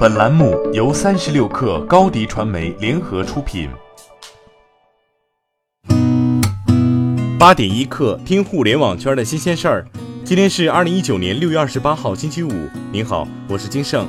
本栏目由三十六氪高低传媒联合出品。八点一刻，听互联网圈的新鲜事儿。今天是二零一九年六月二十八号，星期五。您好，我是金盛。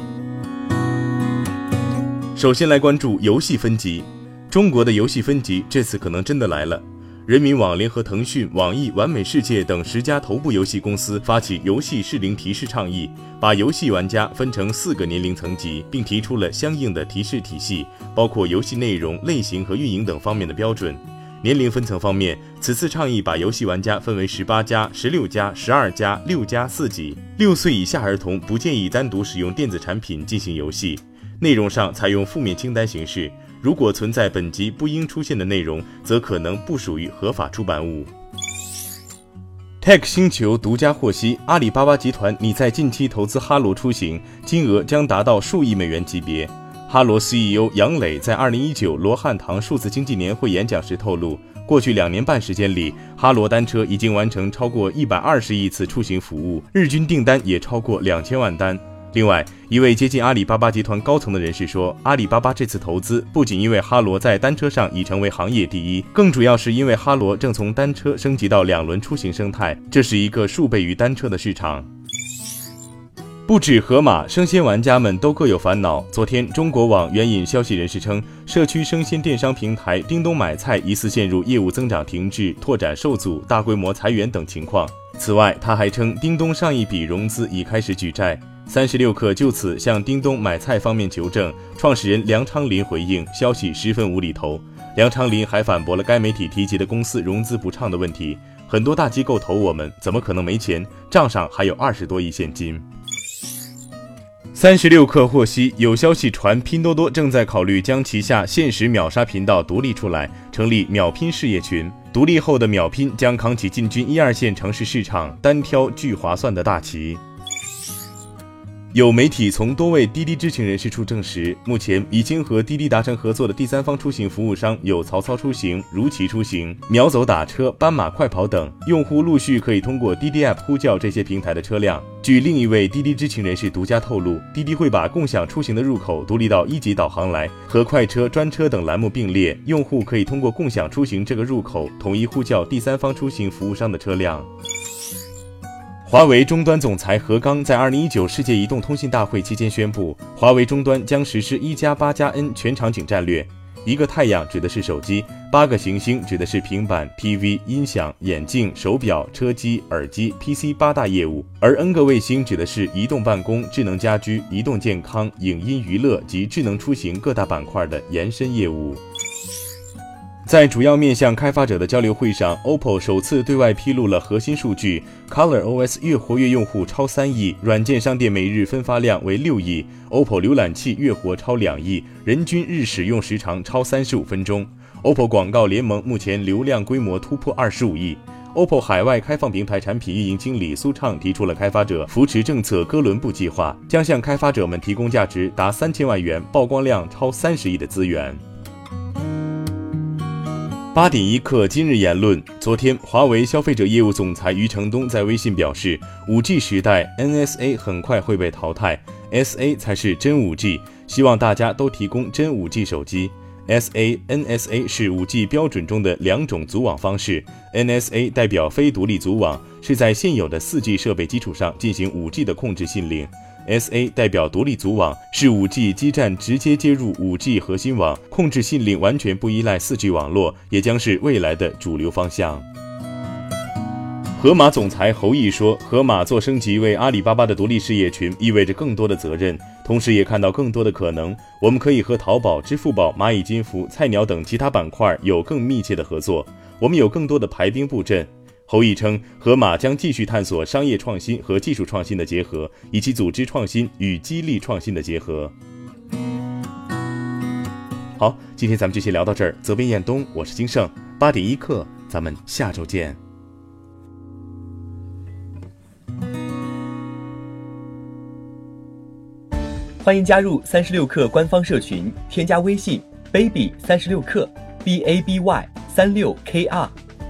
首先来关注游戏分级，中国的游戏分级这次可能真的来了。人民网联合腾讯、网易、完美世界等十家头部游戏公司发起游戏适龄提示倡议，把游戏玩家分成四个年龄层级，并提出了相应的提示体系，包括游戏内容类型和运营等方面的标准。年龄分层方面，此次倡议把游戏玩家分为十八加、十六加、十二加、六加四级。六岁以下儿童不建议单独使用电子产品进行游戏，内容上采用负面清单形式。如果存在本集不应出现的内容，则可能不属于合法出版物。Tech 星球独家获悉，阿里巴巴集团拟在近期投资哈罗出行，金额将达到数亿美元级别。哈罗 CEO 杨磊在2019罗汉堂数字经济年会演讲时透露，过去两年半时间里，哈罗单车已经完成超过120亿次出行服务，日均订单也超过两千万单。另外，一位接近阿里巴巴集团高层的人士说，阿里巴巴这次投资不仅因为哈罗在单车上已成为行业第一，更主要是因为哈罗正从单车升级到两轮出行生态，这是一个数倍于单车的市场。不止盒马，生鲜玩家们都各有烦恼。昨天，中国网援引消息人士称，社区生鲜电商平台叮咚买菜疑似陷入业务增长停滞、拓展受阻、大规模裁员等情况。此外，他还称，叮咚上一笔融资已开始举债。三十六氪就此向叮咚买菜方面求证，创始人梁昌林回应消息十分无厘头。梁昌林还反驳了该媒体提及的公司融资不畅的问题，很多大机构投我们，怎么可能没钱？账上还有二十多亿现金。三十六氪获悉，有消息传拼多多正在考虑将旗下限时秒杀频道独立出来，成立秒拼事业群。独立后的秒拼将扛起进军一二线城市市场、单挑巨划算的大旗。有媒体从多位滴滴知情人士处证实，目前已经和滴滴达成合作的第三方出行服务商有曹操出行、如祺出行、秒走打车、斑马快跑等，用户陆续可以通过滴滴 App 呼叫这些平台的车辆。据另一位滴滴知情人士独家透露，滴滴会把共享出行的入口独立到一级导航来，和快车、专车等栏目并列，用户可以通过共享出行这个入口统一呼叫第三方出行服务商的车辆。华为终端总裁何刚在二零一九世界移动通信大会期间宣布，华为终端将实施一加八加 N 全场景战略。一个太阳指的是手机，八个行星指的是平板、TV、音响、眼镜、手表、车机、耳机、PC 八大业务，而 N 个卫星指的是移动办公、智能家居、移动健康、影音娱乐及智能出行各大板块的延伸业务。在主要面向开发者的交流会上，OPPO 首次对外披露了核心数据。：ColorOS 月活跃用户超三亿，软件商店每日分发量为六亿。；OPPO 浏览器月活超两亿，人均日使用时长超三十五分钟。；OPPO 广告联盟目前流量规模突破二十五亿。；OPPO 海外开放平台产品运营经理苏畅提出了开发者扶持政策哥伦布计划，将向开发者们提供价值达三千万元、曝光量超三十亿的资源。八点一刻，今日言论。昨天，华为消费者业务总裁余承东在微信表示，五 G 时代 NSA 很快会被淘汰，SA 才是真五 G，希望大家都提供真五 G 手机。SA、NSA 是五 G 标准中的两种组网方式，NSA 代表非独立组网，是在现有的四 G 设备基础上进行五 G 的控制信令。SA 代表独立组网，是 5G 基站直接接入 5G 核心网，控制信令完全不依赖 4G 网络，也将是未来的主流方向。盒马总裁侯毅说：“盒马做升级为阿里巴巴的独立事业群，意味着更多的责任，同时也看到更多的可能。我们可以和淘宝、支付宝、蚂蚁金服、菜鸟等其他板块有更密切的合作，我们有更多的排兵布阵。”侯毅称，盒马将继续探索商业创新和技术创新的结合，以及组织创新与激励创新的结合。好，今天咱们就先聊到这儿。责编：彦东，我是金盛，八点一刻，咱们下周见。欢迎加入三十六氪官方社群，添加微信 baby 三十六氪 b a b y 三六 k r。